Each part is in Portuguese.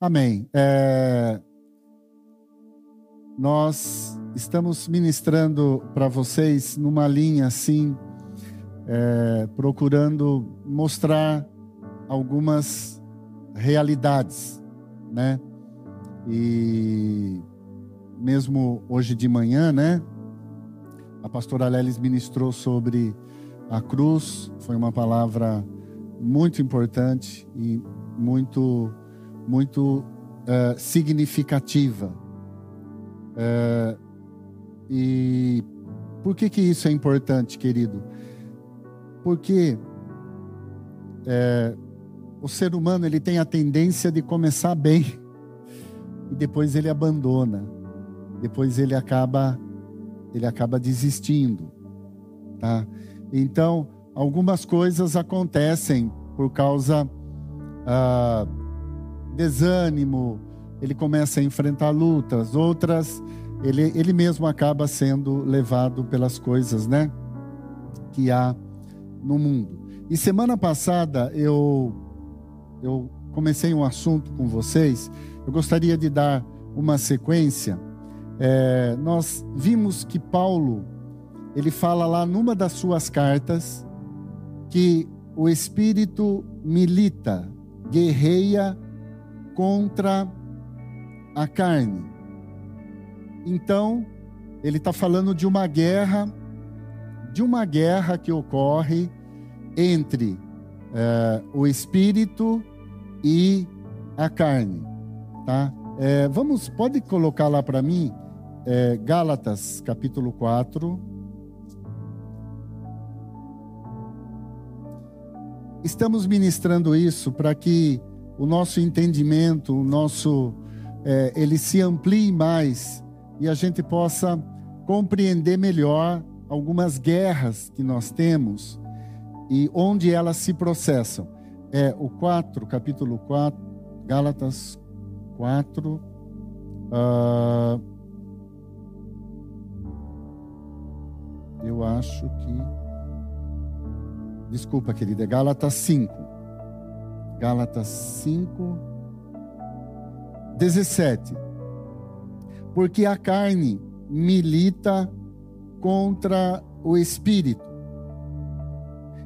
Amém. É... Nós estamos ministrando para vocês numa linha assim, é... procurando mostrar algumas realidades, né? E mesmo hoje de manhã, né? A pastora Lelis ministrou sobre a cruz, foi uma palavra muito importante e muito, muito uh, significativa. Uh, e por que que isso é importante, querido? Porque é, o ser humano ele tem a tendência de começar bem e depois ele abandona, depois ele acaba ele acaba desistindo, tá? Então algumas coisas acontecem por causa ah, desânimo, ele começa a enfrentar lutas, outras ele, ele mesmo acaba sendo levado pelas coisas, né, que há no mundo. E semana passada eu eu comecei um assunto com vocês. Eu gostaria de dar uma sequência. É, nós vimos que Paulo ele fala lá numa das suas cartas que o espírito milita, guerreia contra a carne. Então, ele está falando de uma guerra, de uma guerra que ocorre entre é, o espírito e a carne, tá? É, vamos, pode colocar lá para mim, é, Gálatas capítulo 4. Estamos ministrando isso para que o nosso entendimento, o nosso, é, ele se amplie mais e a gente possa compreender melhor algumas guerras que nós temos e onde elas se processam. É o 4, capítulo 4, Gálatas 4. Uh, ah, eu acho que. Desculpa, querida, é Gálatas 5. Gálatas 5, 17. Porque a carne milita contra o espírito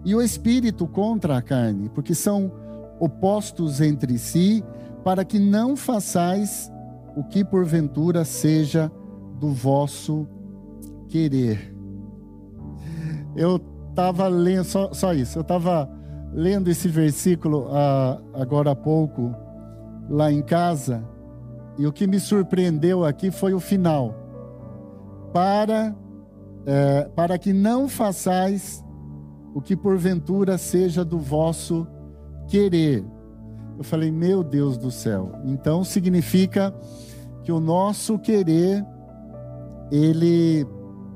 e o espírito contra a carne, porque são opostos entre si, para que não façais o que porventura seja do vosso querer. Eu estava lendo, só, só, isso, eu estava lendo esse versículo ah, agora há pouco, lá em casa, e o que me surpreendeu aqui foi o final. Para, é, para que não façais o que porventura seja do vosso querer. Eu falei, meu Deus do céu. Então significa que o nosso querer ele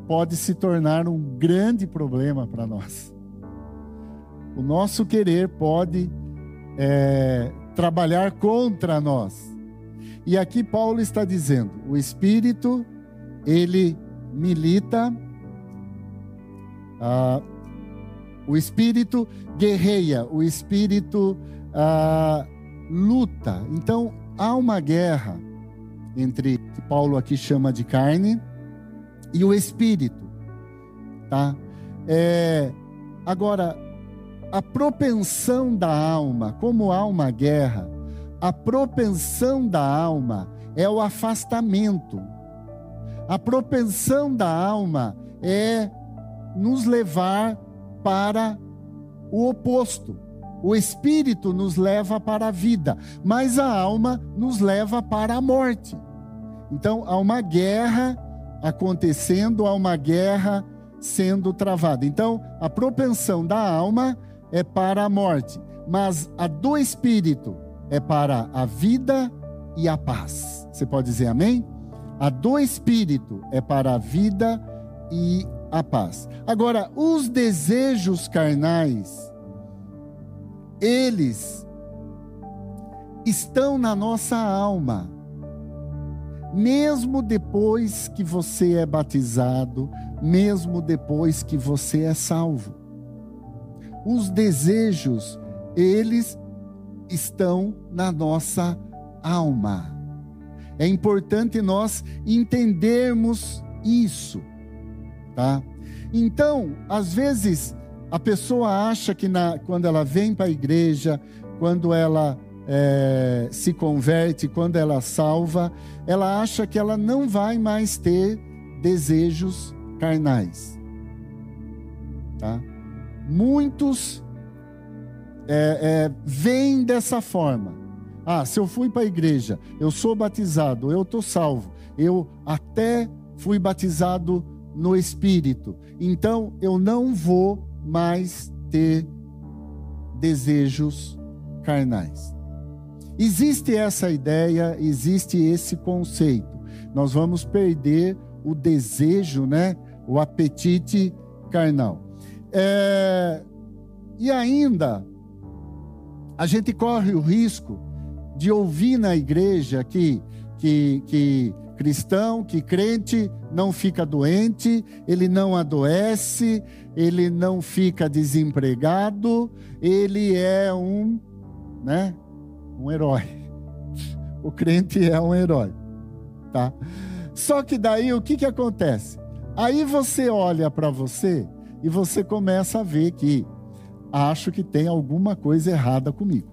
pode se tornar um grande problema para nós. O nosso querer pode é, trabalhar contra nós. E aqui Paulo está dizendo: o Espírito ele milita ah, o espírito guerreia, o espírito ah, luta. Então há uma guerra entre que Paulo aqui chama de carne e o espírito, tá? É, agora a propensão da alma, como há uma guerra, a propensão da alma é o afastamento. A propensão da alma é nos levar para o oposto. O espírito nos leva para a vida, mas a alma nos leva para a morte. Então há uma guerra acontecendo, há uma guerra sendo travada. Então a propensão da alma é para a morte, mas a do espírito é para a vida e a paz. Você pode dizer amém? A do espírito é para a vida e a paz. Agora, os desejos carnais, eles estão na nossa alma. Mesmo depois que você é batizado, mesmo depois que você é salvo. Os desejos, eles estão na nossa alma. É importante nós entendermos isso, tá? Então, às vezes, a pessoa acha que na, quando ela vem para a igreja, quando ela é, se converte, quando ela salva, ela acha que ela não vai mais ter desejos carnais. Tá? Muitos é, é, veem dessa forma. Ah, se eu fui para a igreja, eu sou batizado, eu estou salvo, eu até fui batizado no Espírito, então eu não vou mais ter desejos carnais. Existe essa ideia, existe esse conceito. Nós vamos perder o desejo, né? O apetite carnal. É... E ainda, a gente corre o risco de ouvir na igreja que, que, que cristão, que crente não fica doente, ele não adoece, ele não fica desempregado, ele é um, né, um herói. O crente é um herói, tá? Só que daí o que que acontece? Aí você olha para você e você começa a ver que acho que tem alguma coisa errada comigo.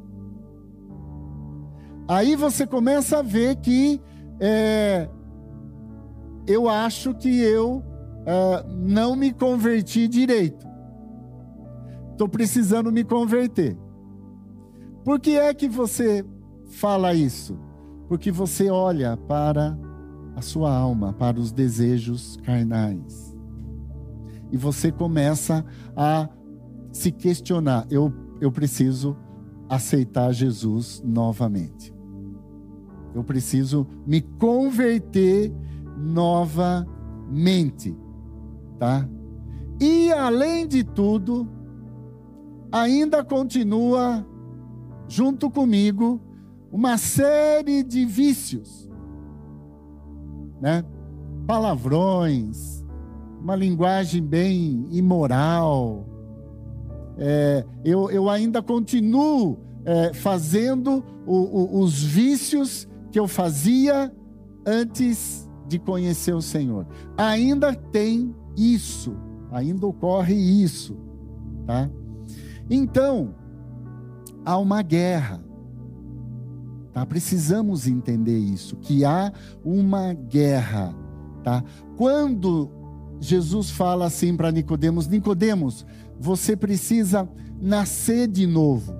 Aí você começa a ver que é, eu acho que eu é, não me converti direito. Estou precisando me converter. Por que é que você fala isso? Porque você olha para a sua alma, para os desejos carnais. E você começa a se questionar: eu, eu preciso aceitar Jesus novamente. Eu preciso me converter novamente, tá? E além de tudo, ainda continua junto comigo uma série de vícios, né? Palavrões, uma linguagem bem imoral. É, eu, eu ainda continuo é, fazendo o, o, os vícios que eu fazia antes de conhecer o Senhor. Ainda tem isso, ainda ocorre isso, tá? Então, há uma guerra. Tá? Precisamos entender isso, que há uma guerra, tá? Quando Jesus fala assim para Nicodemos, Nicodemos, você precisa nascer de novo.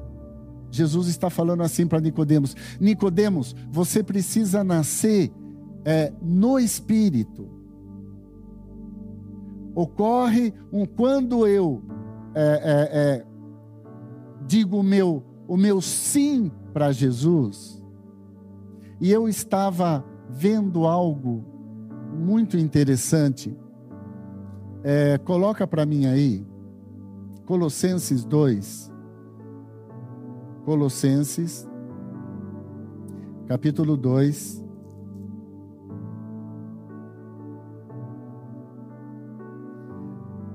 Jesus está falando assim para Nicodemos, Nicodemos, você precisa nascer é, no Espírito. Ocorre um quando eu é, é, é digo o meu o meu sim para Jesus, e eu estava vendo algo muito interessante. É, coloca para mim aí, Colossenses 2. Colossenses, capítulo 2.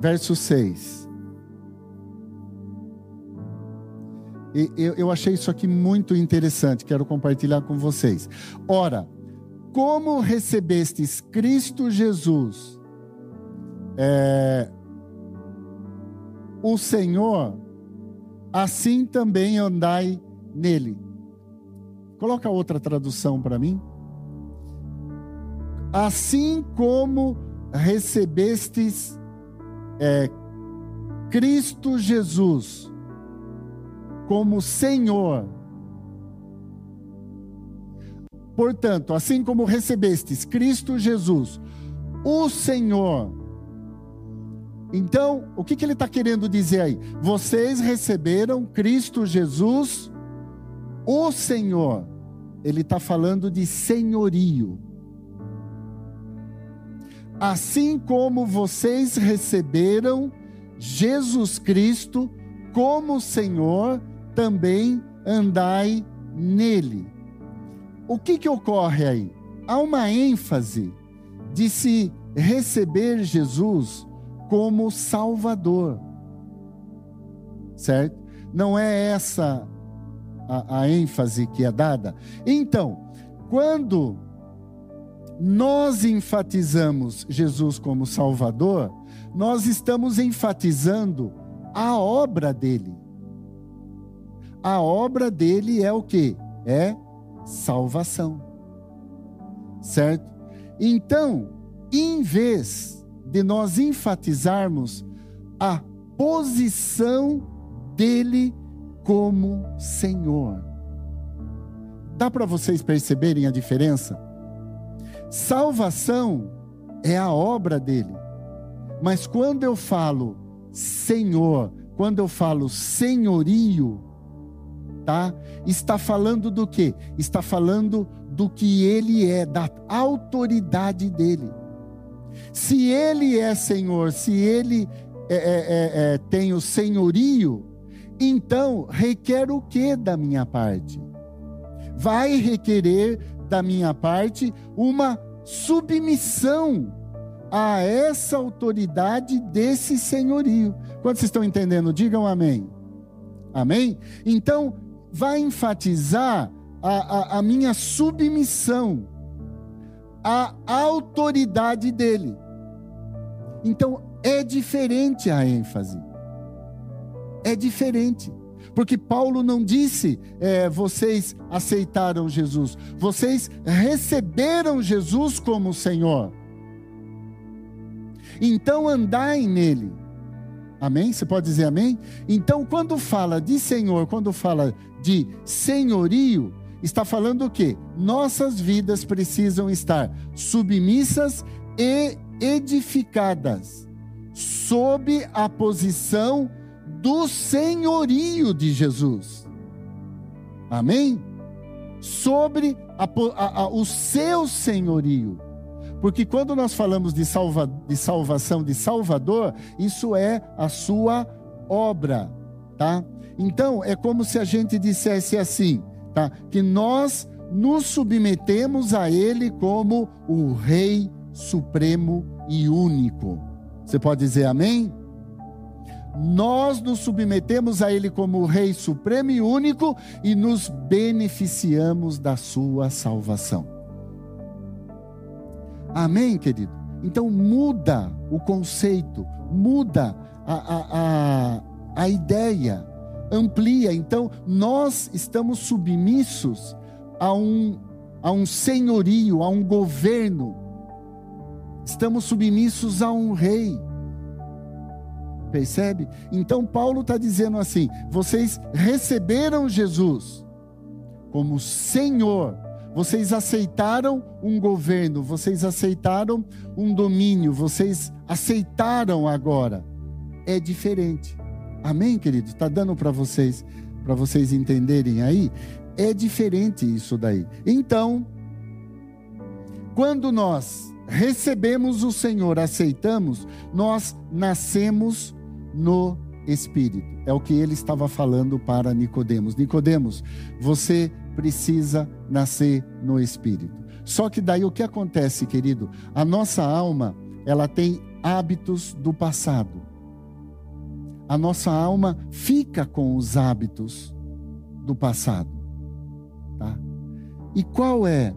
Verso 6. E eu, eu achei isso aqui muito interessante, quero compartilhar com vocês. Ora, como recebestes Cristo Jesus, é, o Senhor, assim também andai nele. Coloca outra tradução para mim. Assim como recebestes é, Cristo Jesus, como Senhor. Portanto, assim como recebestes Cristo Jesus, o Senhor. Então, o que, que ele está querendo dizer aí? Vocês receberam Cristo Jesus, o Senhor. Ele está falando de senhorio. Assim como vocês receberam Jesus Cristo como Senhor, também andai nele. O que, que ocorre aí? Há uma ênfase de se receber Jesus como Salvador, certo? Não é essa a, a ênfase que é dada? Então, quando nós enfatizamos Jesus como Salvador, nós estamos enfatizando a obra dele. A obra dele é o que? É salvação. Certo? Então, em vez de nós enfatizarmos a posição dele como Senhor. Dá para vocês perceberem a diferença? Salvação é a obra dele. Mas quando eu falo Senhor, quando eu falo senhorio, tá? Está falando do quê? Está falando do que ele é, da autoridade dele. Se ele é Senhor, se ele é, é, é, é, tem o senhorio, então requer o que da minha parte? Vai requerer da minha parte uma submissão a essa autoridade desse senhorio. Quando vocês estão entendendo, digam amém. Amém? Então, vai enfatizar a, a, a minha submissão à autoridade dele. Então, é diferente a ênfase. É diferente. Porque Paulo não disse, é, vocês aceitaram Jesus, vocês receberam Jesus como Senhor. Então andai nele. Amém? Você pode dizer amém? Então, quando fala de Senhor, quando fala de senhorio, está falando o quê? Nossas vidas precisam estar submissas e edificadas sob a posição do senhorio de Jesus. Amém? Sobre a, a, a, o seu senhorio. Porque quando nós falamos de, salva, de salvação, de Salvador, isso é a sua obra, tá? Então, é como se a gente dissesse assim, tá? Que nós nos submetemos a Ele como o Rei Supremo e único. Você pode dizer amém? Nós nos submetemos a Ele como o Rei Supremo e único e nos beneficiamos da Sua salvação. Amém, querido? Então muda o conceito, muda a, a, a, a ideia, amplia. Então nós estamos submissos a um, a um senhorio, a um governo. Estamos submissos a um rei. Percebe? Então Paulo está dizendo assim: vocês receberam Jesus como Senhor vocês aceitaram um governo, vocês aceitaram um domínio, vocês aceitaram agora. É diferente. Amém, querido? Está dando para vocês, para vocês entenderem aí? É diferente isso daí. Então, quando nós recebemos o Senhor, aceitamos, nós nascemos no Espírito. É o que ele estava falando para Nicodemos. Nicodemos, você precisa nascer no espírito. Só que daí o que acontece, querido? A nossa alma, ela tem hábitos do passado. A nossa alma fica com os hábitos do passado, tá? E qual é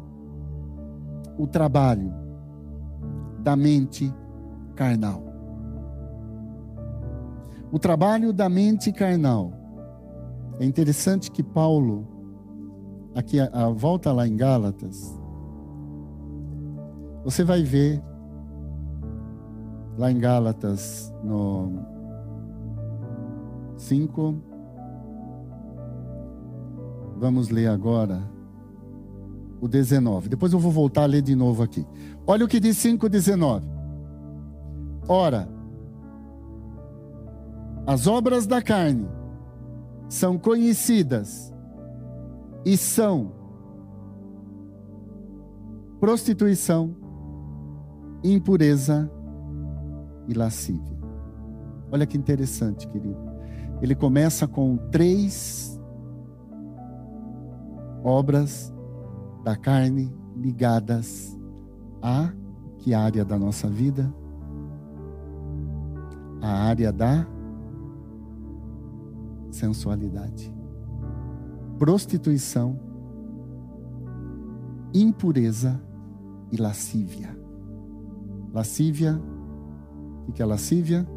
o trabalho da mente carnal? O trabalho da mente carnal. É interessante que Paulo aqui a, a volta lá em Gálatas, você vai ver lá em Gálatas no 5 Vamos ler agora o 19. Depois eu vou voltar a ler de novo aqui. Olha o que diz 5:19. Ora, as obras da carne são conhecidas e são prostituição, impureza e lascívia. Olha que interessante, querido. Ele começa com três obras da carne ligadas a que área da nossa vida? A área da sensualidade prostituição, impureza e lascívia. Lascívia, o que é lascívia?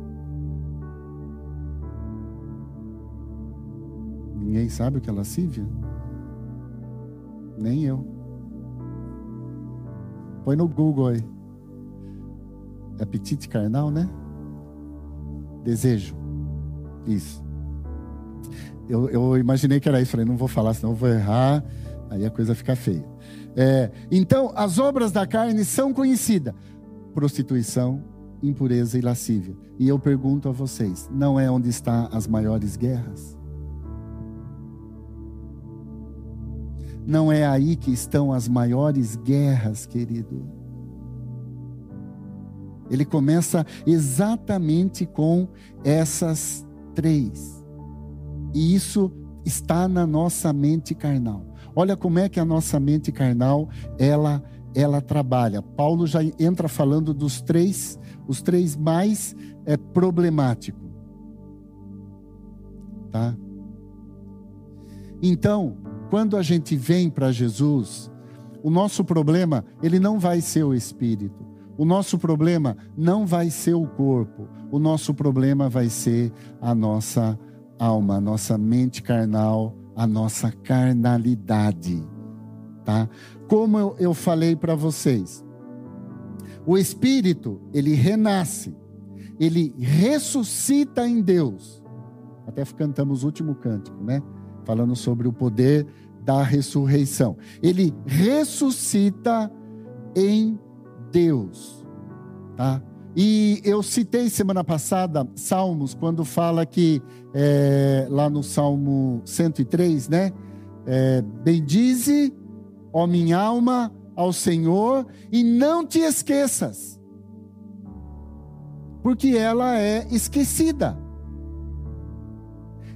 Ninguém sabe o que é lascívia? Nem eu. Põe no Google aí. Apetite carnal, né? Desejo. Isso. Eu, eu imaginei que era isso. Falei, não vou falar, senão vou errar. Aí a coisa fica feia. É, então, as obras da carne são conhecidas: prostituição, impureza e lascívia. E eu pergunto a vocês: não é onde estão as maiores guerras? Não é aí que estão as maiores guerras, querido. Ele começa exatamente com essas três. E isso está na nossa mente carnal. Olha como é que a nossa mente carnal ela ela trabalha. Paulo já entra falando dos três, os três mais é, problemáticos, tá? Então, quando a gente vem para Jesus, o nosso problema ele não vai ser o espírito. O nosso problema não vai ser o corpo. O nosso problema vai ser a nossa alma, a nossa mente carnal, a nossa carnalidade, tá? Como eu, falei para vocês, o espírito, ele renasce, ele ressuscita em Deus. Até cantamos o último cântico, né? Falando sobre o poder da ressurreição. Ele ressuscita em Deus, tá? E eu citei semana passada Salmos, quando fala que, é, lá no Salmo 103, né? É, Bendize, ó minha alma, ao Senhor, e não te esqueças, porque ela é esquecida.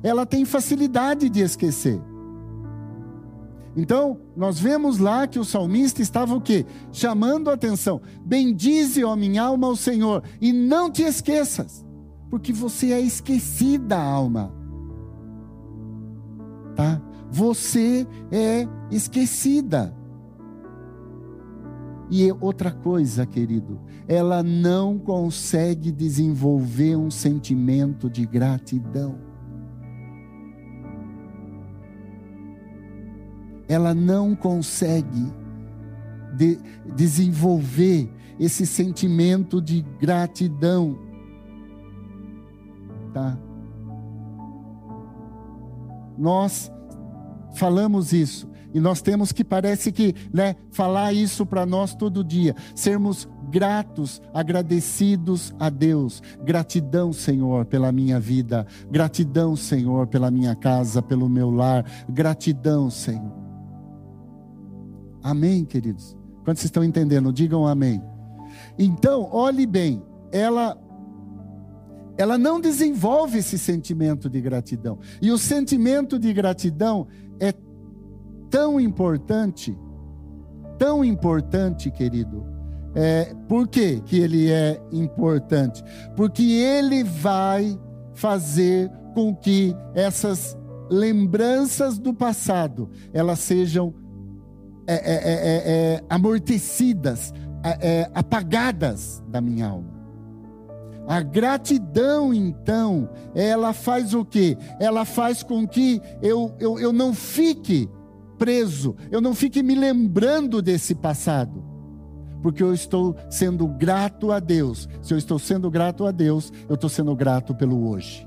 Ela tem facilidade de esquecer. Então, nós vemos lá que o salmista estava o quê? Chamando a atenção. Bendize, ó minha alma, ao Senhor, e não te esqueças, porque você é esquecida, alma. Tá? Você é esquecida. E outra coisa, querido, ela não consegue desenvolver um sentimento de gratidão. Ela não consegue de, desenvolver esse sentimento de gratidão. Tá? Nós falamos isso e nós temos que parece que, né, falar isso para nós todo dia, sermos gratos, agradecidos a Deus. Gratidão, Senhor, pela minha vida. Gratidão, Senhor, pela minha casa, pelo meu lar. Gratidão, Senhor. Amém, queridos? Quando vocês estão entendendo, digam amém. Então, olhe bem, ela ela não desenvolve esse sentimento de gratidão. E o sentimento de gratidão é tão importante, tão importante, querido. É, por que, que ele é importante? Porque ele vai fazer com que essas lembranças do passado elas sejam é é, é, é, é, amortecidas, apagadas da minha alma. A gratidão, então, ela faz o quê? Ela faz com que eu, eu, eu não fique preso, eu não fique me lembrando desse passado, porque eu estou sendo grato a Deus. Se eu estou sendo grato a Deus, eu estou sendo grato pelo hoje.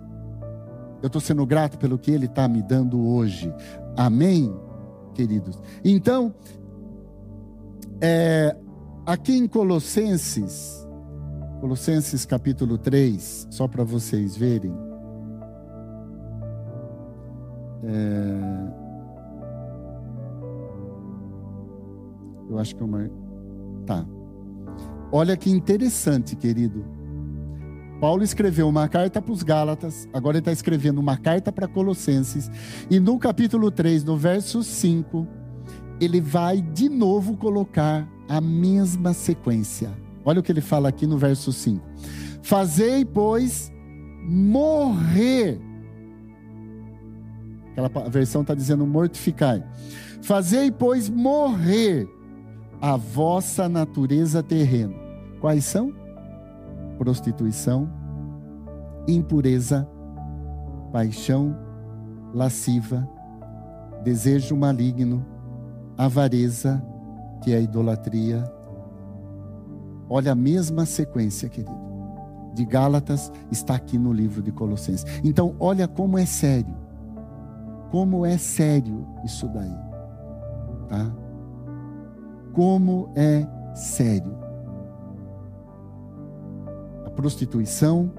Eu estou sendo grato pelo que Ele está me dando hoje. Amém? Queridos. Então, é, aqui em Colossenses, Colossenses capítulo 3, só para vocês verem. É, eu acho que é uma. Tá. Olha que interessante, querido. Paulo escreveu uma carta para os Gálatas, agora ele está escrevendo uma carta para Colossenses, e no capítulo 3, no verso 5, ele vai de novo colocar a mesma sequência. Olha o que ele fala aqui no verso 5: Fazei, pois, morrer Aquela versão está dizendo mortificai. Fazei, pois, morrer a vossa natureza terrena. Quais são? Prostituição, impureza, paixão lasciva, desejo maligno, avareza, que é a idolatria. Olha a mesma sequência, querido. De Gálatas está aqui no livro de Colossenses. Então, olha como é sério. Como é sério isso daí. Tá? Como é sério. Prostituição,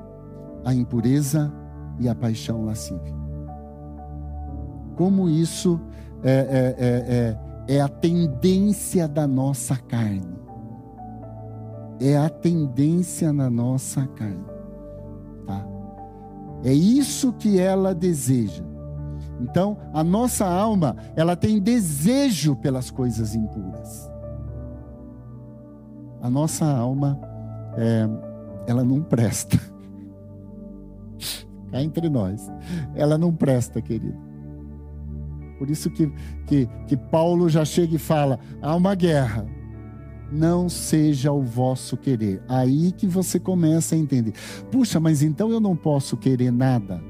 a impureza e a paixão lascívia. Como isso é, é, é, é, a tendência da nossa carne. É a tendência na nossa carne. Tá? É isso que ela deseja. Então, a nossa alma, ela tem desejo pelas coisas impuras. A nossa alma, é, ela não presta. Cá entre nós. Ela não presta, querido. Por isso que, que, que Paulo já chega e fala: há uma guerra. Não seja o vosso querer. Aí que você começa a entender. Puxa, mas então eu não posso querer nada.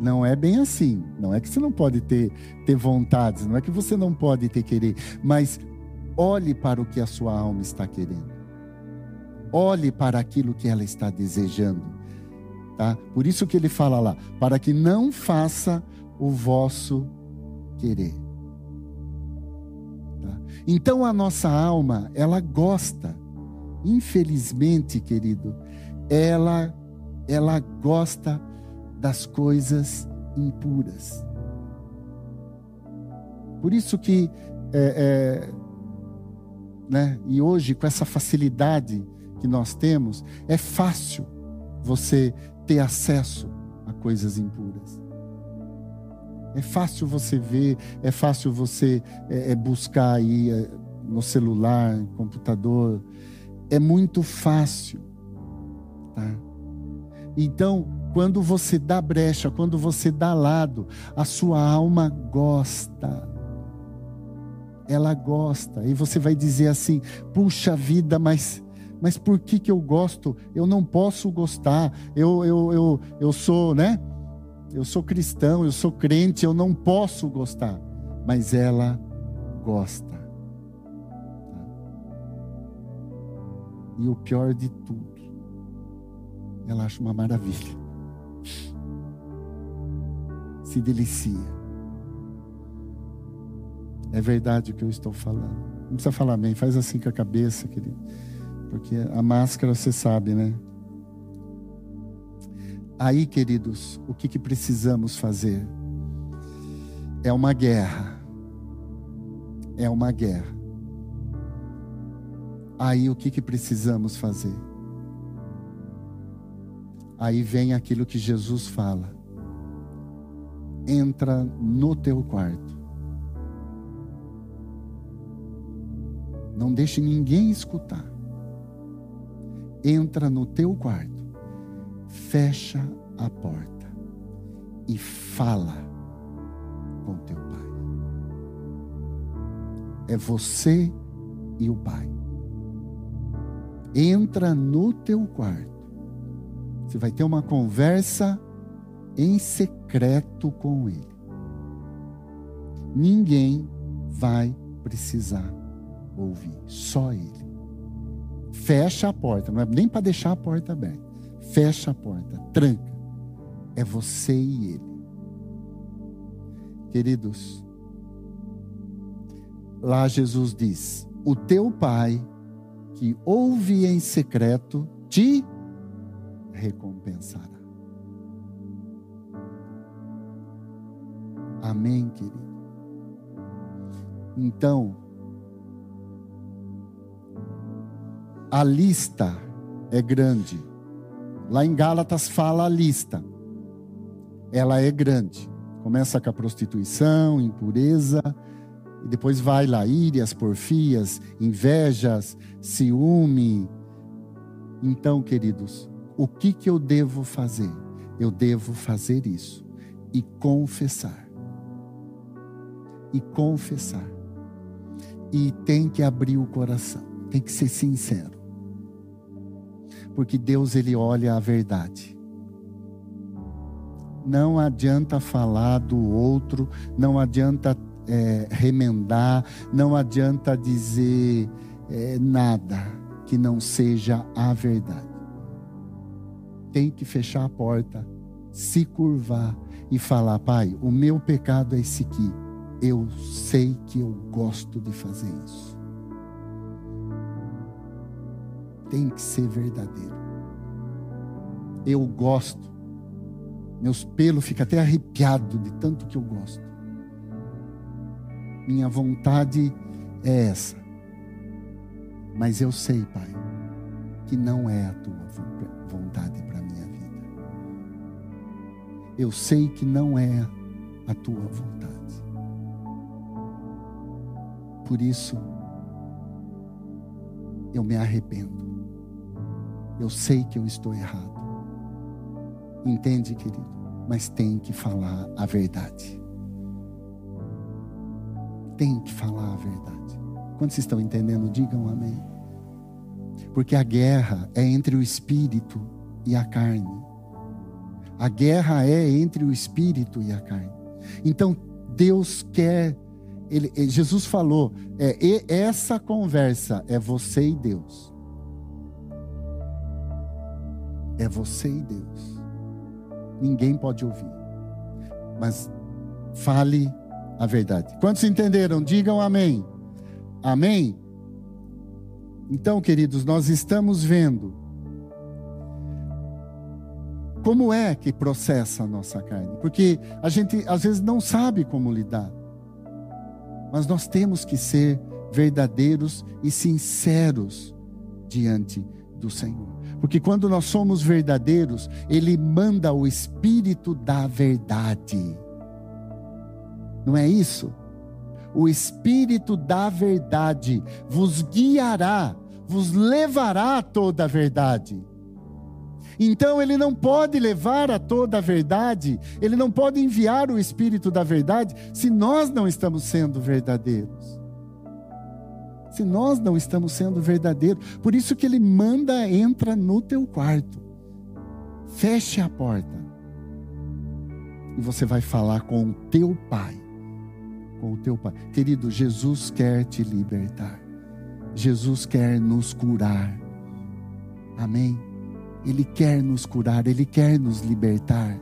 Não é bem assim. Não é que você não pode ter, ter vontades, não é que você não pode ter querer, mas olhe para o que a sua alma está querendo. Olhe para aquilo que ela está desejando. Tá? Por isso que ele fala lá, para que não faça o vosso querer. Tá? Então a nossa alma, ela gosta, infelizmente, querido, ela, ela gosta das coisas impuras. Por isso que, é, é, né, e hoje, com essa facilidade que nós temos, é fácil você ter acesso a coisas impuras. É fácil você ver, é fácil você é, é buscar aí é, no celular, computador. É muito fácil, tá? Então, quando você dá brecha, quando você dá lado, a sua alma gosta. Ela gosta. E você vai dizer assim: puxa vida, mas mas por que, que eu gosto? Eu não posso gostar. Eu, eu, eu, eu sou, né? eu sou cristão, eu sou crente, eu não posso gostar, mas ela gosta. E o pior de tudo, ela acha uma maravilha. Se delicia. É verdade o que eu estou falando. Não precisa falar bem, faz assim com a cabeça, querido. Porque a máscara você sabe, né? Aí, queridos, o que, que precisamos fazer? É uma guerra. É uma guerra. Aí, o que, que precisamos fazer? Aí vem aquilo que Jesus fala. Entra no teu quarto. Não deixe ninguém escutar. Entra no teu quarto fecha a porta e fala com teu pai. É você e o pai. Entra no teu quarto. Você vai ter uma conversa em secreto com ele. Ninguém vai precisar ouvir, só ele. Fecha a porta, não é nem para deixar a porta aberta fecha a porta, tranca. É você e ele. Queridos, lá Jesus diz: O teu pai, que ouve em secreto, te recompensará. Amém, querido? Então, a lista é grande Lá em Gálatas fala a lista. Ela é grande. Começa com a prostituição, impureza, e depois vai lá írias, porfias, invejas, ciúme. Então, queridos, o que que eu devo fazer? Eu devo fazer isso. e confessar. E confessar. E tem que abrir o coração, tem que ser sincero. Porque Deus ele olha a verdade. Não adianta falar do outro, não adianta é, remendar, não adianta dizer é, nada que não seja a verdade. Tem que fechar a porta, se curvar e falar: Pai, o meu pecado é esse aqui. Eu sei que eu gosto de fazer isso. Tem que ser verdadeiro. Eu gosto. Meus pelos ficam até arrepiados de tanto que eu gosto. Minha vontade é essa. Mas eu sei, Pai, que não é a tua vontade para minha vida. Eu sei que não é a tua vontade. Por isso, eu me arrependo. Eu sei que eu estou errado. Entende, querido? Mas tem que falar a verdade. Tem que falar a verdade. Quando vocês estão entendendo, digam amém. Porque a guerra é entre o espírito e a carne. A guerra é entre o espírito e a carne. Então, Deus quer. Ele, Jesus falou: é, essa conversa é você e Deus. É você e Deus. Ninguém pode ouvir. Mas fale a verdade. Quantos entenderam? Digam amém. Amém? Então, queridos, nós estamos vendo como é que processa a nossa carne, porque a gente às vezes não sabe como lidar, mas nós temos que ser verdadeiros e sinceros diante do Senhor, porque quando nós somos verdadeiros, Ele manda o Espírito da verdade, não é isso? O Espírito da verdade vos guiará, vos levará a toda a verdade. Então ele não pode levar a toda a verdade, ele não pode enviar o Espírito da verdade se nós não estamos sendo verdadeiros. Se nós não estamos sendo verdadeiros. Por isso que ele manda, entra no teu quarto. Feche a porta. E você vai falar com o teu pai com o teu Pai. Querido, Jesus quer te libertar. Jesus quer nos curar. Amém? Ele quer nos curar, ele quer nos libertar.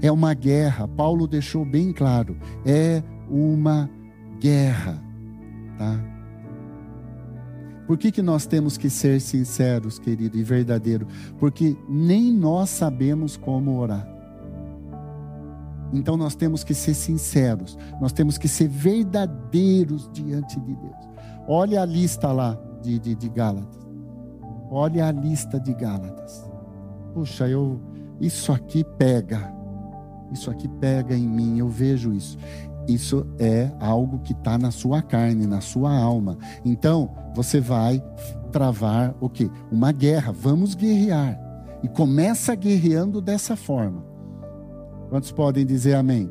É uma guerra, Paulo deixou bem claro, é uma guerra, tá? Por que, que nós temos que ser sinceros, querido, e verdadeiro? Porque nem nós sabemos como orar. Então nós temos que ser sinceros, nós temos que ser verdadeiros diante de Deus. Olha a lista lá de, de, de Gálatas. Olha a lista de Gálatas. Puxa, eu isso aqui pega. Isso aqui pega em mim, eu vejo isso. Isso é algo que está na sua carne, na sua alma. Então, você vai travar o quê? Uma guerra. Vamos guerrear. E começa guerreando dessa forma. Quantos podem dizer amém?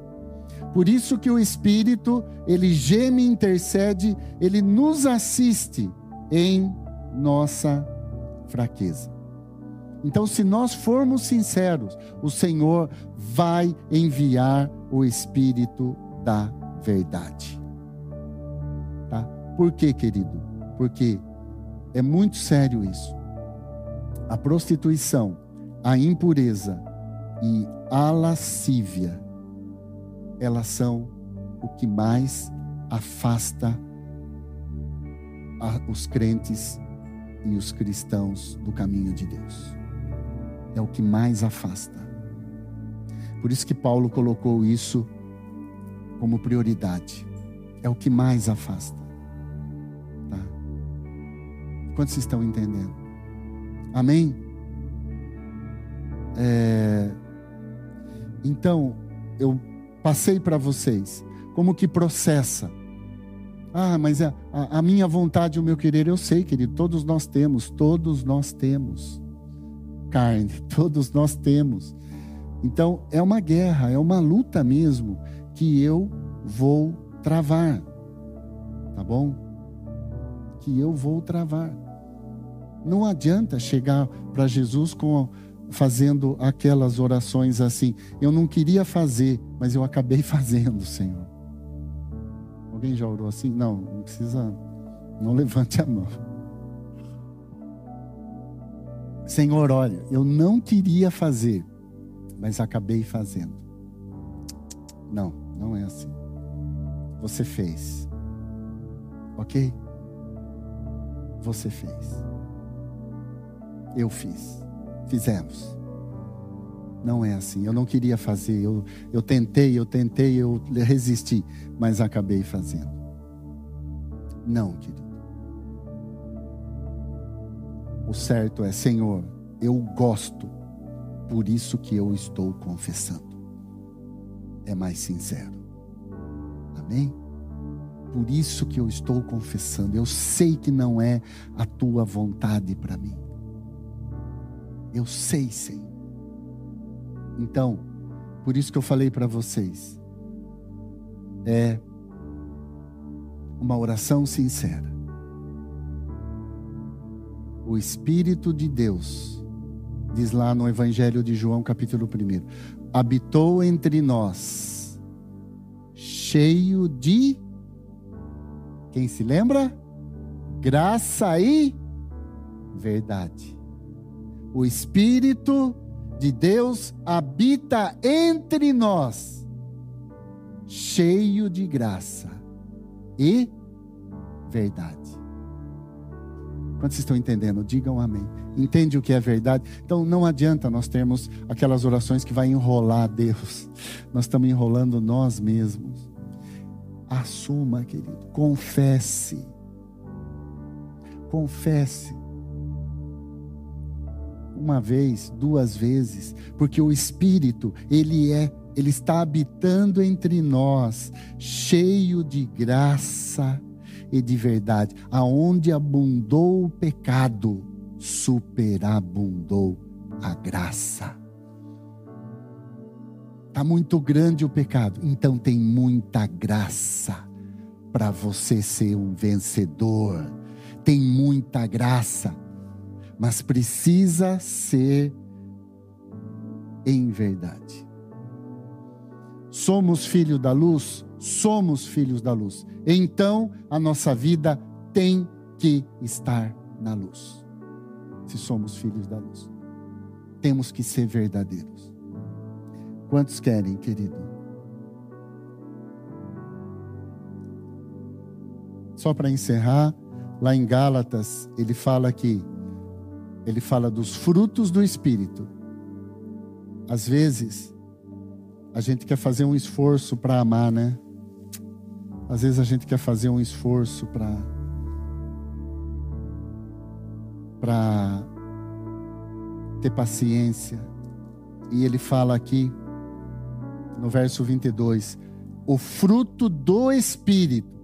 Por isso que o Espírito, ele geme, intercede, ele nos assiste em nossa fraqueza. Então, se nós formos sinceros, o Senhor vai enviar o Espírito da verdade. Tá? Por quê, querido? Porque é muito sério isso. A prostituição, a impureza e a lascívia, elas são o que mais afasta os crentes e os cristãos do caminho de Deus. É o que mais afasta. Por isso que Paulo colocou isso como prioridade. É o que mais afasta. Tá? Quantos estão entendendo? Amém? É, então, eu passei para vocês como que processa. Ah, mas a, a, a, minha vontade, o meu querer, eu sei, querido, todos nós temos, todos nós temos carne, todos nós temos. Então, é uma guerra, é uma luta mesmo que eu vou travar. Tá bom? Que eu vou travar. Não adianta chegar para Jesus com fazendo aquelas orações assim. Eu não queria fazer, mas eu acabei fazendo, Senhor. Alguém já orou assim? Não, não precisa. Não levante a mão. Senhor, olha, eu não queria fazer, mas acabei fazendo. Não, não é assim. Você fez. Ok? Você fez. Eu fiz. Fizemos. Não é assim. Eu não queria fazer. Eu, eu tentei, eu tentei, eu resisti, mas acabei fazendo. Não, querido. O certo é, Senhor, eu gosto, por isso que eu estou confessando. É mais sincero. Amém? Por isso que eu estou confessando. Eu sei que não é a tua vontade para mim. Eu sei, Senhor. Então, por isso que eu falei para vocês. É uma oração sincera o Espírito de Deus, diz lá no Evangelho de João, capítulo 1, habitou entre nós, cheio de. Quem se lembra? Graça e verdade. O Espírito de Deus habita entre nós, cheio de graça e verdade. Quantos estão entendendo? Digam amém. Entende o que é verdade? Então não adianta nós termos aquelas orações que vai enrolar Deus. Nós estamos enrolando nós mesmos. Assuma, querido. Confesse. Confesse. Uma vez, duas vezes, porque o Espírito, ele é, ele está habitando entre nós, cheio de graça e de verdade. Aonde abundou o pecado, superabundou a graça. Está muito grande o pecado, então tem muita graça para você ser um vencedor. Tem muita graça, mas precisa ser em verdade. Somos filhos da luz? Somos filhos da luz. Então a nossa vida tem que estar na luz. Se somos filhos da luz, temos que ser verdadeiros. Quantos querem, querido? Só para encerrar, lá em Gálatas, ele fala que ele fala dos frutos do espírito. Às vezes, a gente quer fazer um esforço para amar, né? Às vezes a gente quer fazer um esforço para para ter paciência. E ele fala aqui no verso 22, o fruto do espírito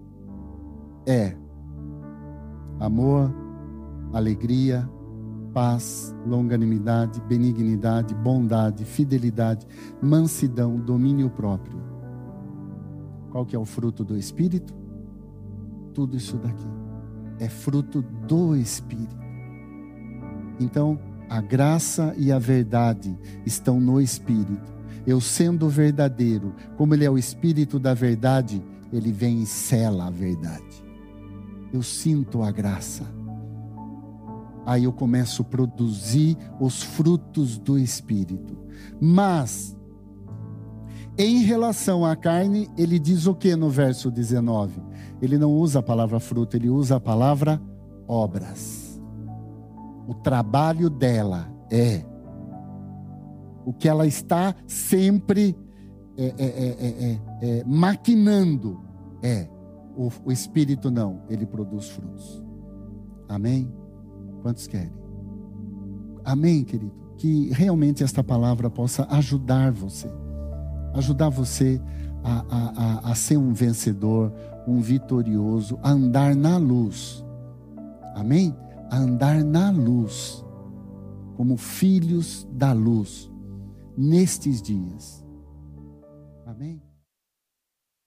é amor, alegria, paz, longanimidade, benignidade, bondade, fidelidade, mansidão, domínio próprio. Qual que é o fruto do Espírito? Tudo isso daqui é fruto do Espírito. Então, a graça e a verdade estão no Espírito. Eu sendo verdadeiro, como Ele é o Espírito da verdade, Ele vem e sela a verdade. Eu sinto a graça. Aí eu começo a produzir os frutos do Espírito. Mas em relação à carne, ele diz o que no verso 19? Ele não usa a palavra fruto, ele usa a palavra obras. O trabalho dela é o que ela está sempre é, é, é, maquinando é o, o Espírito não, ele produz frutos. Amém? Quantos querem? Amém, querido? Que realmente esta palavra possa ajudar você ajudar você a, a, a, a ser um vencedor, um vitorioso, a andar na luz. Amém? A andar na luz, como filhos da luz. nestes dias. Amém?